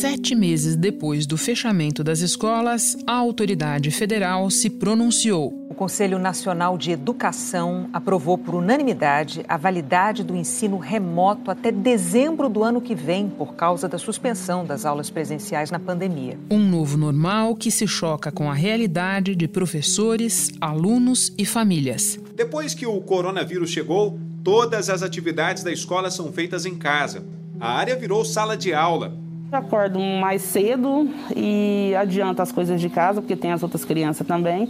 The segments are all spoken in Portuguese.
Sete meses depois do fechamento das escolas, a autoridade federal se pronunciou. O Conselho Nacional de Educação aprovou por unanimidade a validade do ensino remoto até dezembro do ano que vem, por causa da suspensão das aulas presenciais na pandemia. Um novo normal que se choca com a realidade de professores, alunos e famílias. Depois que o coronavírus chegou, todas as atividades da escola são feitas em casa. A área virou sala de aula Acordo mais cedo e adianto as coisas de casa, porque tem as outras crianças também.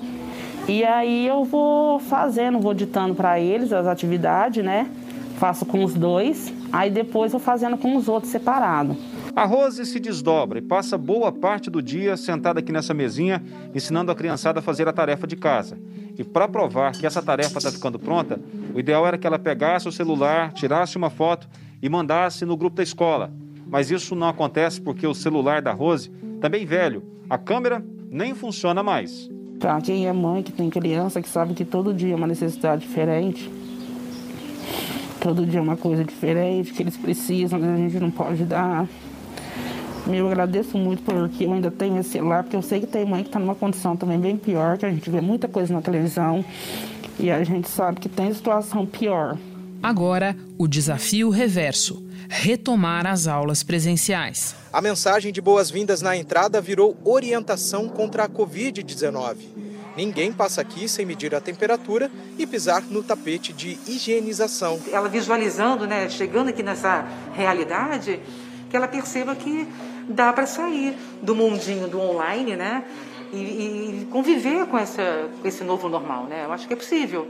E aí eu vou fazendo, vou ditando para eles as atividades, né? Faço com os dois, aí depois vou fazendo com os outros separado. A Rose se desdobra e passa boa parte do dia sentada aqui nessa mesinha, ensinando a criançada a fazer a tarefa de casa. E para provar que essa tarefa está ficando pronta, o ideal era que ela pegasse o celular, tirasse uma foto e mandasse no grupo da escola. Mas isso não acontece porque o celular da Rose, também velho, a câmera nem funciona mais. Para quem é mãe, que tem criança, que sabe que todo dia é uma necessidade diferente, todo dia é uma coisa diferente, que eles precisam, a gente não pode dar. Eu agradeço muito porque eu ainda tenho esse celular, porque eu sei que tem mãe que está numa condição também bem pior, que a gente vê muita coisa na televisão e a gente sabe que tem situação pior. Agora, o desafio reverso retomar as aulas presenciais. A mensagem de boas-vindas na entrada virou orientação contra a Covid-19. Ninguém passa aqui sem medir a temperatura e pisar no tapete de higienização. Ela visualizando, né, chegando aqui nessa realidade, que ela perceba que dá para sair do mundinho do online, né, e, e conviver com, essa, com esse novo normal, né? Eu acho que é possível.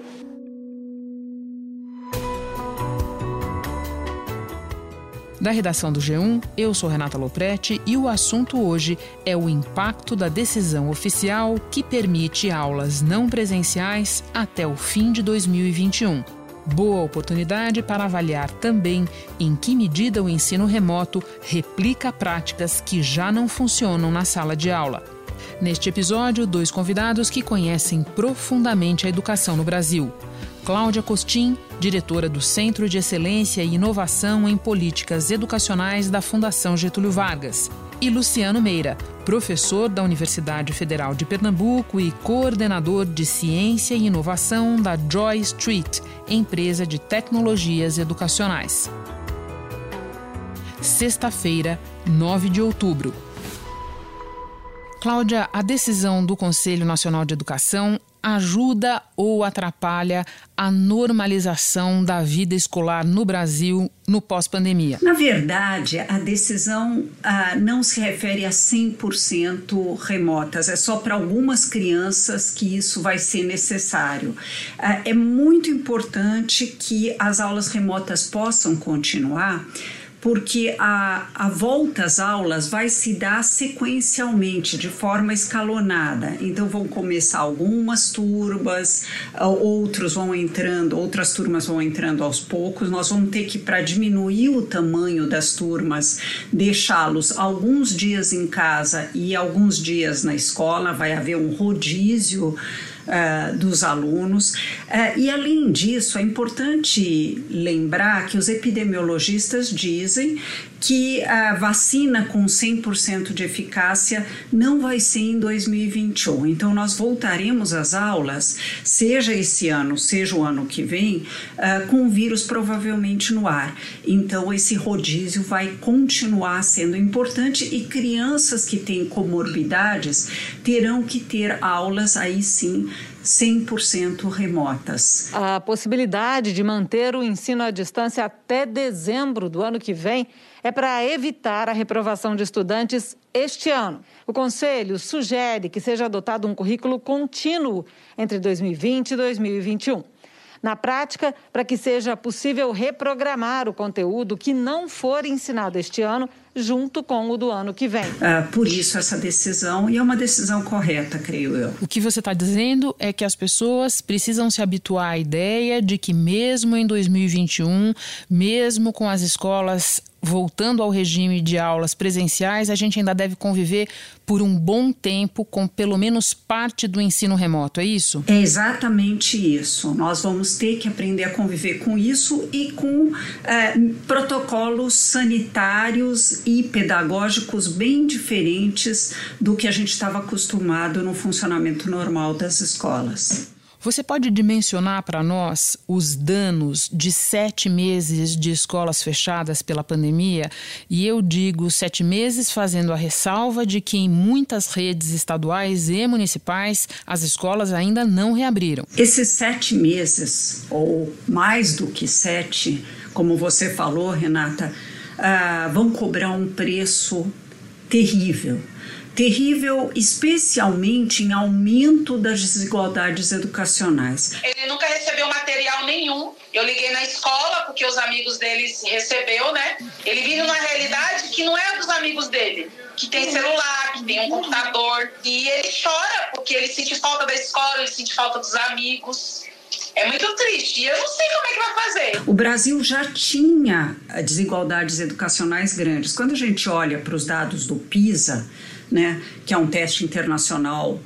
Da redação do G1, eu sou Renata Loprete e o assunto hoje é o impacto da decisão oficial que permite aulas não presenciais até o fim de 2021. Boa oportunidade para avaliar também em que medida o ensino remoto replica práticas que já não funcionam na sala de aula. Neste episódio, dois convidados que conhecem profundamente a educação no Brasil. Cláudia Costin, diretora do Centro de Excelência e Inovação em Políticas Educacionais da Fundação Getúlio Vargas, e Luciano Meira, professor da Universidade Federal de Pernambuco e coordenador de Ciência e Inovação da Joy Street, empresa de tecnologias educacionais. Sexta-feira, 9 de outubro. Cláudia, a decisão do Conselho Nacional de Educação ajuda ou atrapalha a normalização da vida escolar no Brasil no pós-pandemia? Na verdade, a decisão ah, não se refere a 100% remotas, é só para algumas crianças que isso vai ser necessário. Ah, é muito importante que as aulas remotas possam continuar porque a, a volta às aulas vai se dar sequencialmente, de forma escalonada. Então vão começar algumas turmas, outros vão entrando, outras turmas vão entrando aos poucos. Nós vamos ter que, para diminuir o tamanho das turmas, deixá-los alguns dias em casa e alguns dias na escola. Vai haver um rodízio uh, dos alunos. Uh, e além disso, é importante lembrar que os epidemiologistas dizem que a vacina com 100% de eficácia não vai ser em 2021. Então, nós voltaremos às aulas, seja esse ano, seja o ano que vem, uh, com o vírus provavelmente no ar. Então, esse rodízio vai continuar sendo importante e crianças que têm comorbidades terão que ter aulas aí sim 100% remotas. A possibilidade de manter o ensino à distância até dezembro do ano que vem é para evitar a reprovação de estudantes este ano. O Conselho sugere que seja adotado um currículo contínuo entre 2020 e 2021. Na prática, para que seja possível reprogramar o conteúdo que não for ensinado este ano junto com o do ano que vem. Uh, por isso essa decisão, e é uma decisão correta, creio eu. O que você está dizendo é que as pessoas precisam se habituar à ideia de que mesmo em 2021, mesmo com as escolas voltando ao regime de aulas presenciais, a gente ainda deve conviver por um bom tempo com pelo menos parte do ensino remoto, é isso? É exatamente isso. Nós vamos ter que aprender a conviver com isso e com é, protocolos sanitários e pedagógicos bem diferentes do que a gente estava acostumado no funcionamento normal das escolas. Você pode dimensionar para nós os danos de sete meses de escolas fechadas pela pandemia? E eu digo sete meses fazendo a ressalva de que em muitas redes estaduais e municipais as escolas ainda não reabriram. Esses sete meses, ou mais do que sete, como você falou, Renata, uh, vão cobrar um preço terrível terrível, especialmente em aumento das desigualdades educacionais. Ele nunca recebeu material nenhum. Eu liguei na escola porque os amigos dele recebeu, né? Ele vive numa realidade que não é dos amigos dele, que tem celular, que tem um computador, e ele chora porque ele sente falta da escola, ele sente falta dos amigos. É muito triste. E eu não sei como é que vai fazer. O Brasil já tinha desigualdades educacionais grandes. Quando a gente olha para os dados do PISA, né, que é um teste internacional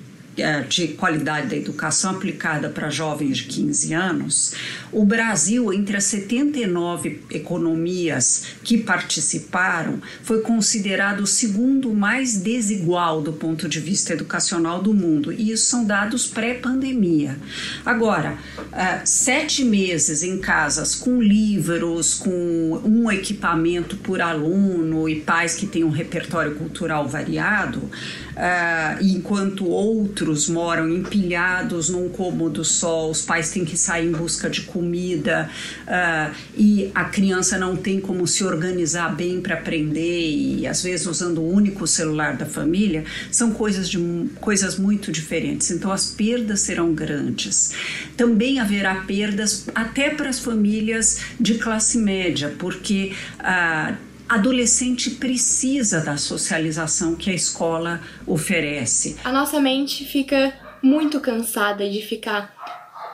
de qualidade da educação aplicada para jovens de 15 anos, o Brasil, entre as 79 economias que participaram, foi considerado o segundo mais desigual do ponto de vista educacional do mundo. E isso são dados pré-pandemia. Agora, uh, sete meses em casas com livros, com um equipamento por aluno e pais que têm um repertório cultural variado, uh, enquanto outros moram empilhados num cômodo só, os pais têm que sair em busca de comida uh, e a criança não tem como se organizar bem para aprender e às vezes usando o único celular da família, são coisas, de, coisas muito diferentes. Então as perdas serão grandes. Também haverá perdas até para as famílias de classe média, porque uh, adolescente precisa da socialização que a escola oferece. A nossa mente fica muito cansada de ficar,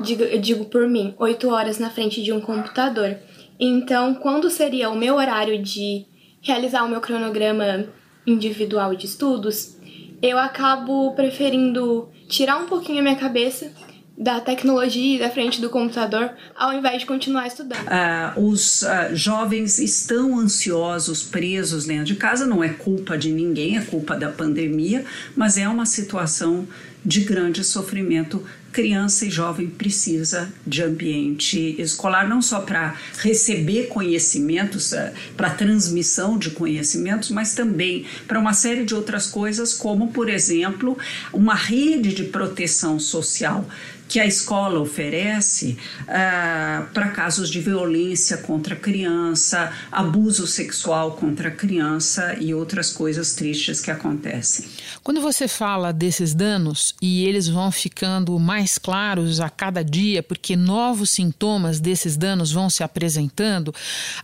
digo, digo por mim, oito horas na frente de um computador. Então, quando seria o meu horário de realizar o meu cronograma individual de estudos, eu acabo preferindo tirar um pouquinho a minha cabeça da tecnologia da frente do computador ao invés de continuar estudando. Uh, os uh, jovens estão ansiosos, presos dentro de casa, não é culpa de ninguém, é culpa da pandemia, mas é uma situação de grande sofrimento. Criança e jovem precisa de ambiente escolar não só para receber conhecimentos, uh, para transmissão de conhecimentos, mas também para uma série de outras coisas, como por exemplo uma rede de proteção social que a escola oferece uh, para casos de violência contra a criança, abuso sexual contra a criança e outras coisas tristes que acontecem. Quando você fala desses danos e eles vão ficando mais claros a cada dia, porque novos sintomas desses danos vão se apresentando,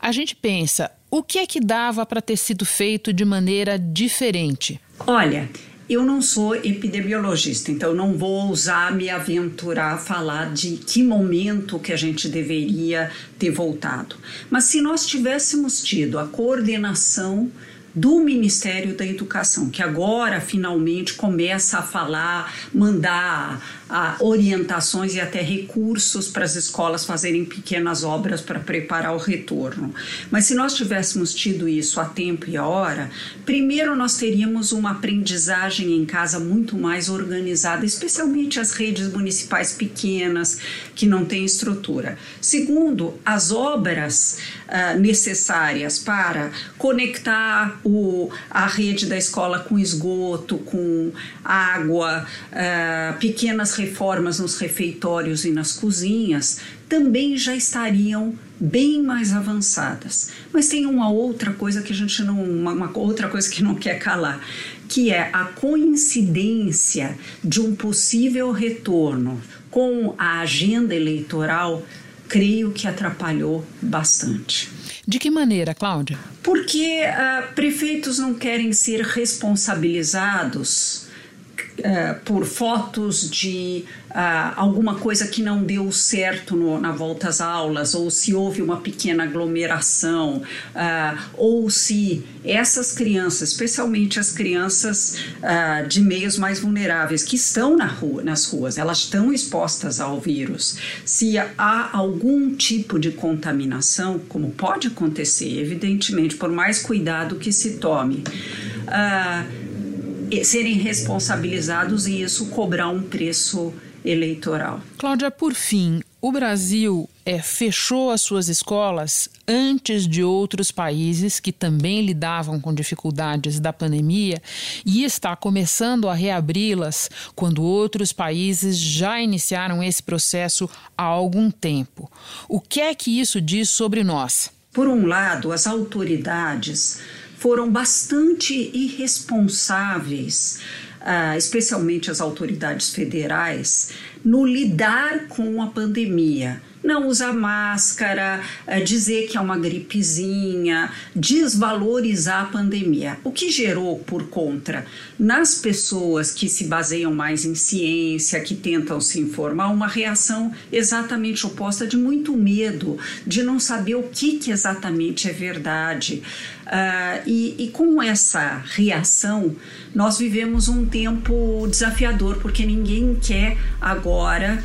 a gente pensa: o que é que dava para ter sido feito de maneira diferente? Olha, eu não sou epidemiologista, então não vou ousar me aventurar a falar de que momento que a gente deveria ter voltado. Mas se nós tivéssemos tido a coordenação do Ministério da Educação, que agora finalmente começa a falar, mandar orientações e até recursos para as escolas fazerem pequenas obras para preparar o retorno. Mas se nós tivéssemos tido isso a tempo e a hora, primeiro nós teríamos uma aprendizagem em casa muito mais organizada, especialmente as redes municipais pequenas que não têm estrutura. Segundo, as obras uh, necessárias para conectar o, a rede da escola com esgoto, com água, uh, pequenas reformas nos refeitórios e nas cozinhas também já estariam bem mais avançadas. Mas tem uma outra coisa que a gente não, uma, uma outra coisa que não quer calar, que é a coincidência de um possível retorno com a agenda eleitoral, creio que atrapalhou bastante. De que maneira, Cláudia? Porque uh, prefeitos não querem ser responsabilizados uh, por fotos de uh, alguma coisa que não deu certo no, na volta às aulas, ou se houve uma pequena aglomeração, uh, ou se essas crianças, especialmente as crianças de meios mais vulneráveis, que estão na rua, nas ruas, elas estão expostas ao vírus, se há algum tipo de contaminação, como pode acontecer, evidentemente, por mais cuidado que se tome. Uh, serem responsabilizados e isso cobrar um preço eleitoral. Cláudia, por fim, o Brasil é, fechou as suas escolas antes de outros países que também lidavam com dificuldades da pandemia e está começando a reabri-las quando outros países já iniciaram esse processo há algum tempo. O que é que isso diz sobre nós? Por um lado, as autoridades foram bastante irresponsáveis, uh, especialmente as autoridades federais, no lidar com a pandemia não usar máscara, eh, dizer que é uma gripezinha, desvalorizar a pandemia. O que gerou, por contra, nas pessoas que se baseiam mais em ciência, que tentam se informar, uma reação exatamente oposta de muito medo, de não saber o que, que exatamente é verdade. Uh, e, e com essa reação, nós vivemos um tempo desafiador, porque ninguém quer agora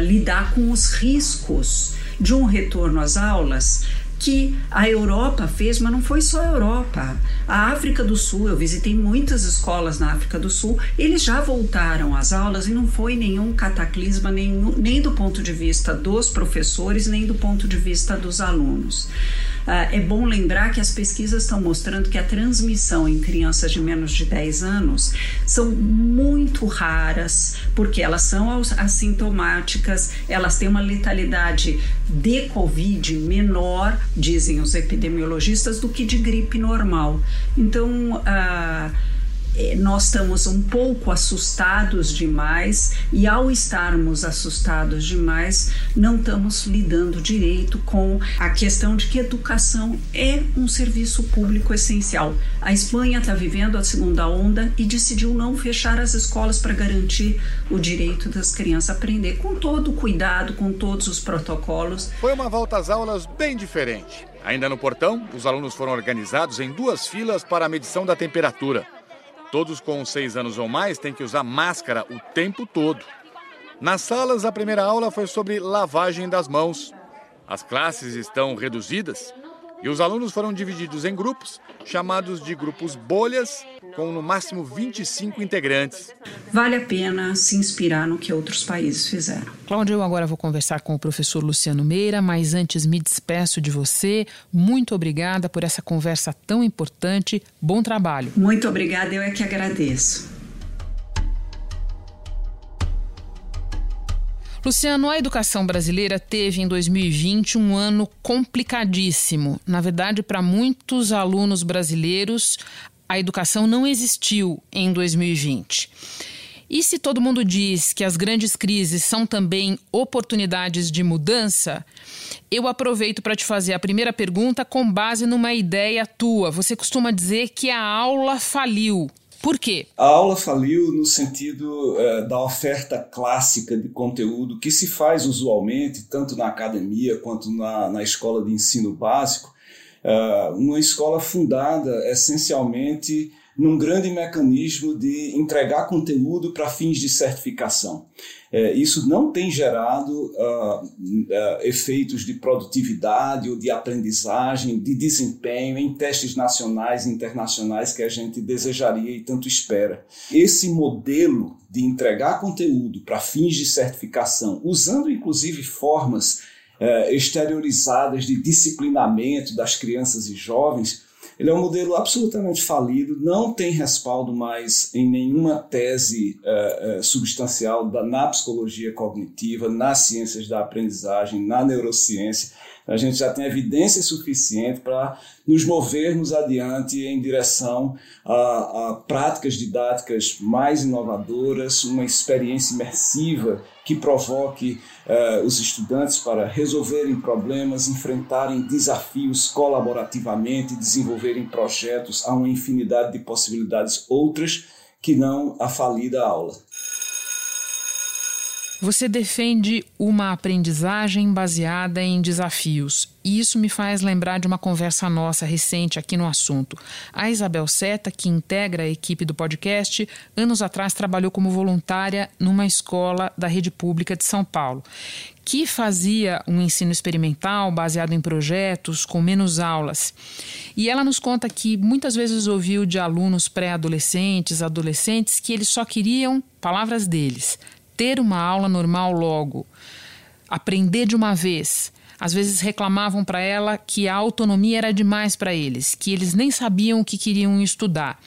lidar com os riscos de um retorno às aulas que a Europa fez, mas não foi só a Europa. A África do Sul, eu visitei muitas escolas na África do Sul, eles já voltaram às aulas e não foi nenhum cataclisma, nem, nem do ponto de vista dos professores, nem do ponto de vista dos alunos. Ah, é bom lembrar que as pesquisas estão mostrando que a transmissão em crianças de menos de 10 anos são muito raras, porque elas são assintomáticas, elas têm uma letalidade de Covid menor, dizem os epidemiologistas, do que de gripe normal. Então, é, nós estamos um pouco assustados demais e ao estarmos assustados demais, não estamos lidando direito com a questão de que educação é um serviço público essencial. A Espanha está vivendo a segunda onda e decidiu não fechar as escolas para garantir o direito das crianças a aprender com todo o cuidado, com todos os protocolos. Foi uma volta às aulas bem diferente. Ainda no portão, os alunos foram organizados em duas filas para a medição da temperatura. Todos com seis anos ou mais têm que usar máscara o tempo todo. Nas salas, a primeira aula foi sobre lavagem das mãos. As classes estão reduzidas e os alunos foram divididos em grupos, chamados de grupos bolhas, com no máximo 25 integrantes. Vale a pena se inspirar no que outros países fizeram. Cláudia, eu agora vou conversar com o professor Luciano Meira, mas antes me despeço de você. Muito obrigada por essa conversa tão importante. Bom trabalho. Muito obrigada, eu é que agradeço. Luciano, a educação brasileira teve em 2020 um ano complicadíssimo. Na verdade, para muitos alunos brasileiros, a educação não existiu em 2020. E se todo mundo diz que as grandes crises são também oportunidades de mudança, eu aproveito para te fazer a primeira pergunta com base numa ideia tua. Você costuma dizer que a aula faliu. Por quê? A aula faliu no sentido uh, da oferta clássica de conteúdo que se faz usualmente, tanto na academia quanto na, na escola de ensino básico. Uh, uma escola fundada essencialmente num grande mecanismo de entregar conteúdo para fins de certificação. É, isso não tem gerado uh, uh, efeitos de produtividade ou de aprendizagem, de desempenho em testes nacionais e internacionais que a gente desejaria e tanto espera. Esse modelo de entregar conteúdo para fins de certificação, usando inclusive formas uh, exteriorizadas de disciplinamento das crianças e jovens, ele é um modelo absolutamente falido, não tem respaldo mais em nenhuma tese uh, uh, substancial da, na psicologia cognitiva, nas ciências da aprendizagem, na neurociência. A gente já tem evidência suficiente para nos movermos adiante em direção a, a práticas didáticas mais inovadoras, uma experiência imersiva que provoque uh, os estudantes para resolverem problemas, enfrentarem desafios colaborativamente, desenvolverem projetos. Há uma infinidade de possibilidades outras que não a falida aula. Você defende uma aprendizagem baseada em desafios. E isso me faz lembrar de uma conversa nossa recente aqui no assunto. A Isabel Seta, que integra a equipe do podcast, anos atrás trabalhou como voluntária numa escola da rede pública de São Paulo, que fazia um ensino experimental baseado em projetos com menos aulas. E ela nos conta que muitas vezes ouviu de alunos pré-adolescentes, adolescentes, que eles só queriam palavras deles ter uma aula normal logo, aprender de uma vez. Às vezes reclamavam para ela que a autonomia era demais para eles, que eles nem sabiam o que queriam estudar.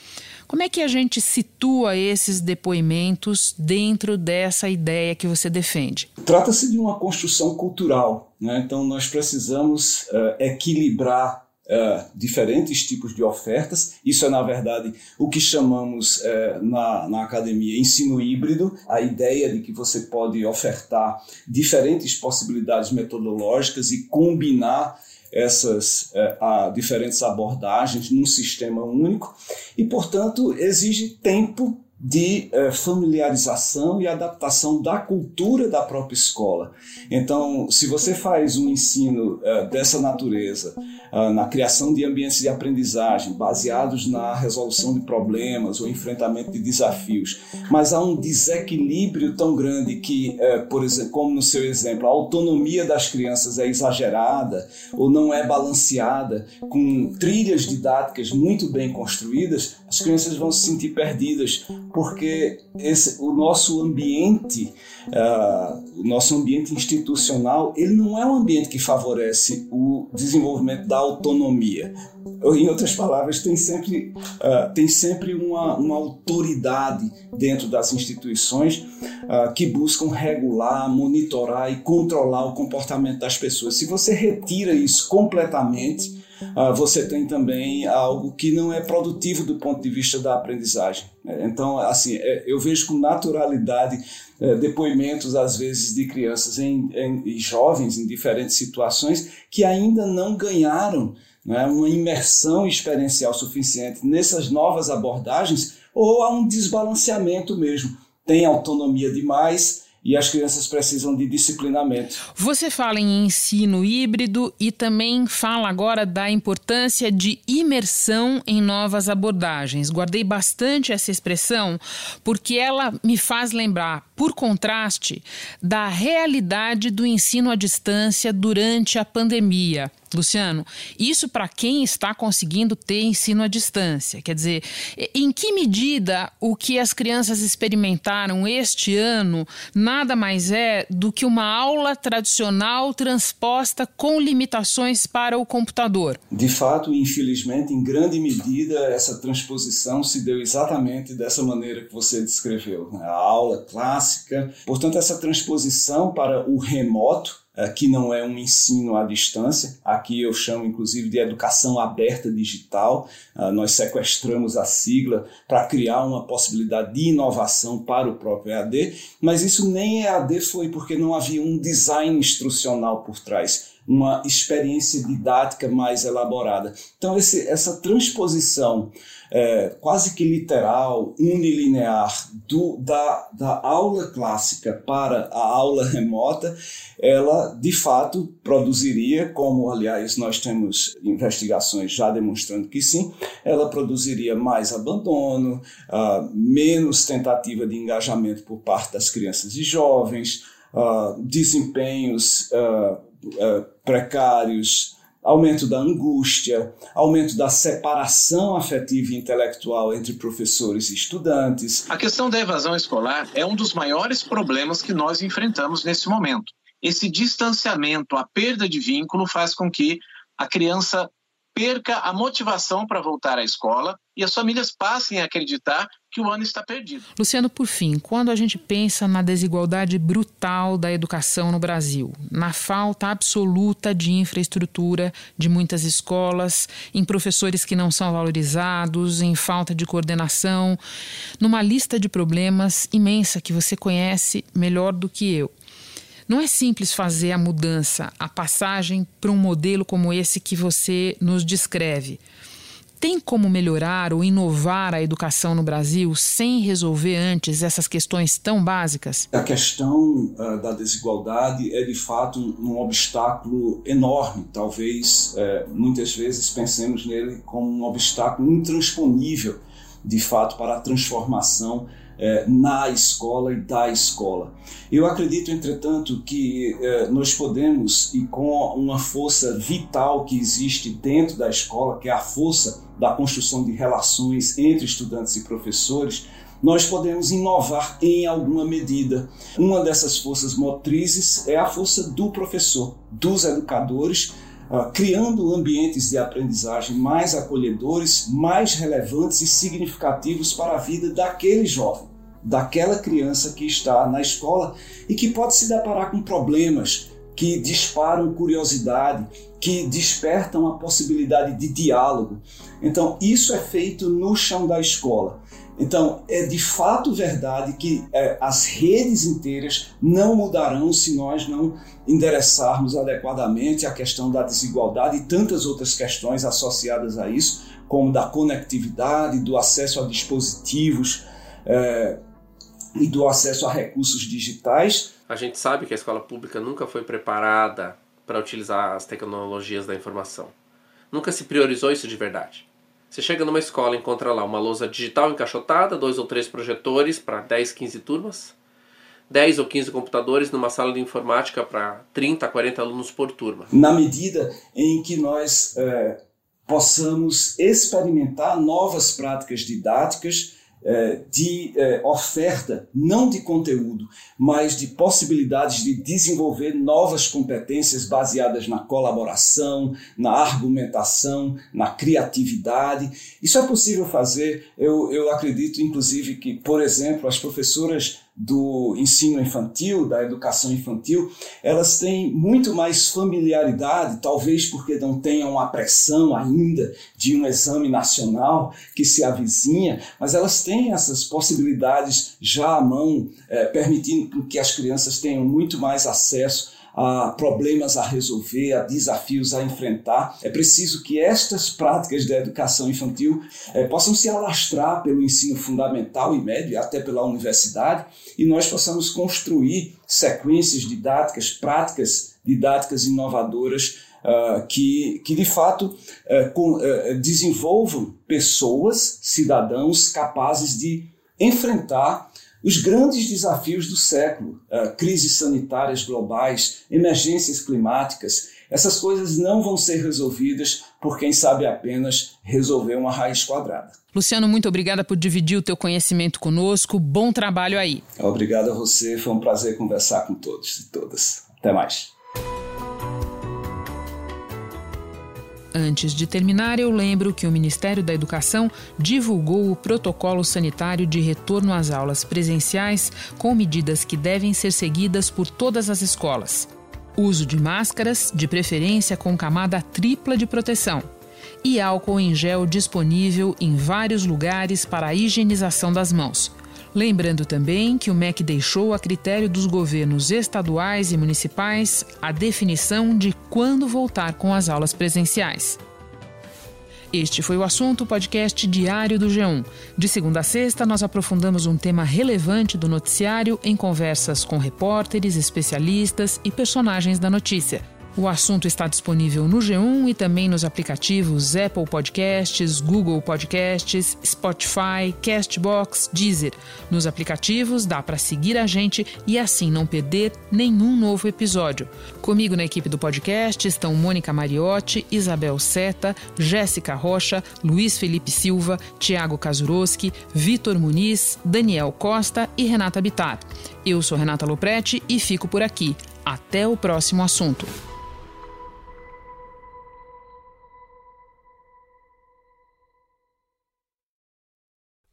Como é que a gente situa esses depoimentos dentro dessa ideia que você defende? Trata-se de uma construção cultural, né? então nós precisamos uh, equilibrar Uh, diferentes tipos de ofertas. Isso é, na verdade, o que chamamos uh, na, na academia ensino híbrido, a ideia de que você pode ofertar diferentes possibilidades metodológicas e combinar essas uh, diferentes abordagens num sistema único e, portanto, exige tempo de eh, familiarização e adaptação da cultura da própria escola. Então, se você faz um ensino eh, dessa natureza, uh, na criação de ambientes de aprendizagem baseados na resolução de problemas ou enfrentamento de desafios, mas há um desequilíbrio tão grande que, uh, por exemplo, como no seu exemplo, a autonomia das crianças é exagerada ou não é balanceada, com trilhas didáticas muito bem construídas, as crianças vão se sentir perdidas porque esse, o nosso ambiente, uh, o nosso ambiente institucional, ele não é um ambiente que favorece o desenvolvimento da autonomia. Em outras palavras, tem sempre, uh, tem sempre uma, uma autoridade dentro das instituições uh, que buscam regular, monitorar e controlar o comportamento das pessoas. Se você retira isso completamente, você tem também algo que não é produtivo do ponto de vista da aprendizagem. Então, assim, é, eu vejo com naturalidade é, depoimentos, às vezes, de crianças e jovens em diferentes situações que ainda não ganharam né, uma imersão experiencial suficiente nessas novas abordagens ou há um desbalanceamento mesmo. Tem autonomia demais e as crianças precisam de disciplinamento. Você fala em ensino híbrido e também fala agora da importância de imersão em novas abordagens. Guardei bastante essa expressão porque ela me faz lembrar, por contraste, da realidade do ensino à distância durante a pandemia. Luciano, isso para quem está conseguindo ter ensino à distância. Quer dizer, em que medida o que as crianças experimentaram este ano nada mais é do que uma aula tradicional transposta com limitações para o computador? De fato, infelizmente, em grande medida, essa transposição se deu exatamente dessa maneira que você descreveu. Né? A aula clássica. Portanto, essa transposição para o remoto que não é um ensino à distância. Aqui eu chamo inclusive de educação aberta digital. Ah, nós sequestramos a sigla para criar uma possibilidade de inovação para o próprio EAD, mas isso nem EAD foi porque não havia um design instrucional por trás uma experiência didática mais elaborada. Então, esse, essa transposição é, quase que literal, unilinear do, da, da aula clássica para a aula remota, ela de fato produziria, como aliás nós temos investigações já demonstrando que sim, ela produziria mais abandono, uh, menos tentativa de engajamento por parte das crianças e jovens, uh, desempenhos uh, precários, aumento da angústia, aumento da separação afetiva e intelectual entre professores e estudantes. A questão da evasão escolar é um dos maiores problemas que nós enfrentamos nesse momento. Esse distanciamento, a perda de vínculo faz com que a criança perca a motivação para voltar à escola e as famílias passem a acreditar que o ano está perdido. Luciano, por fim, quando a gente pensa na desigualdade brutal da educação no Brasil, na falta absoluta de infraestrutura de muitas escolas, em professores que não são valorizados, em falta de coordenação, numa lista de problemas imensa que você conhece melhor do que eu. Não é simples fazer a mudança, a passagem para um modelo como esse que você nos descreve. Tem como melhorar ou inovar a educação no Brasil sem resolver antes essas questões tão básicas? A questão uh, da desigualdade é de fato um, obstáculo enorme. Talvez uh, muitas vezes pensemos nele como um obstáculo intransponível, de fato, para a transformação é, na escola e da escola. Eu acredito, entretanto, que é, nós podemos, e com uma força vital que existe dentro da escola, que é a força da construção de relações entre estudantes e professores, nós podemos inovar em alguma medida. Uma dessas forças motrizes é a força do professor, dos educadores, uh, criando ambientes de aprendizagem mais acolhedores, mais relevantes e significativos para a vida daquele jovem daquela criança que está na escola e que pode se deparar com problemas que disparam curiosidade, que despertam a possibilidade de diálogo. Então, isso é feito no chão da escola. Então, é de fato verdade que é, as redes inteiras não mudarão se nós não endereçarmos adequadamente a questão da desigualdade e tantas outras questões associadas a isso, como da conectividade, do acesso a dispositivos. É, e do acesso a recursos digitais. A gente sabe que a escola pública nunca foi preparada para utilizar as tecnologias da informação. Nunca se priorizou isso de verdade. Você chega numa escola e encontra lá uma lousa digital encaixotada, dois ou três projetores para 10, 15 turmas, 10 ou 15 computadores numa sala de informática para 30, 40 alunos por turma. Na medida em que nós é, possamos experimentar novas práticas didáticas de é, oferta, não de conteúdo, mas de possibilidades de desenvolver novas competências baseadas na colaboração, na argumentação, na criatividade. Isso é possível fazer. Eu, eu acredito, inclusive, que, por exemplo, as professoras do ensino infantil, da educação infantil, elas têm muito mais familiaridade, talvez porque não tenham a pressão ainda de um exame nacional que se avizinha, mas elas têm essas possibilidades já à mão, é, permitindo que as crianças tenham muito mais acesso a problemas a resolver, a desafios a enfrentar. É preciso que estas práticas da educação infantil é, possam se alastrar pelo ensino fundamental e médio, até pela universidade, e nós possamos construir sequências didáticas, práticas didáticas inovadoras Uh, que, que de fato uh, com, uh, desenvolvam pessoas, cidadãos capazes de enfrentar os grandes desafios do século, uh, crises sanitárias globais, emergências climáticas, essas coisas não vão ser resolvidas por quem sabe apenas resolver uma raiz quadrada. Luciano, muito obrigada por dividir o teu conhecimento conosco. Bom trabalho aí. Obrigado a você, foi um prazer conversar com todos e todas. Até mais. Antes de terminar, eu lembro que o Ministério da Educação divulgou o protocolo sanitário de retorno às aulas presenciais com medidas que devem ser seguidas por todas as escolas. Uso de máscaras, de preferência com camada tripla de proteção, e álcool em gel disponível em vários lugares para a higienização das mãos. Lembrando também que o MEC deixou a critério dos governos estaduais e municipais a definição de quando voltar com as aulas presenciais. Este foi o assunto podcast diário do G1. De segunda a sexta, nós aprofundamos um tema relevante do noticiário em conversas com repórteres, especialistas e personagens da notícia. O assunto está disponível no G1 e também nos aplicativos Apple Podcasts, Google Podcasts, Spotify, Castbox, Deezer. Nos aplicativos dá para seguir a gente e assim não perder nenhum novo episódio. Comigo na equipe do podcast estão Mônica Mariotti, Isabel Seta, Jéssica Rocha, Luiz Felipe Silva, Tiago Kazuroski, Vitor Muniz, Daniel Costa e Renata Bittar. Eu sou Renata Loprete e fico por aqui. Até o próximo assunto.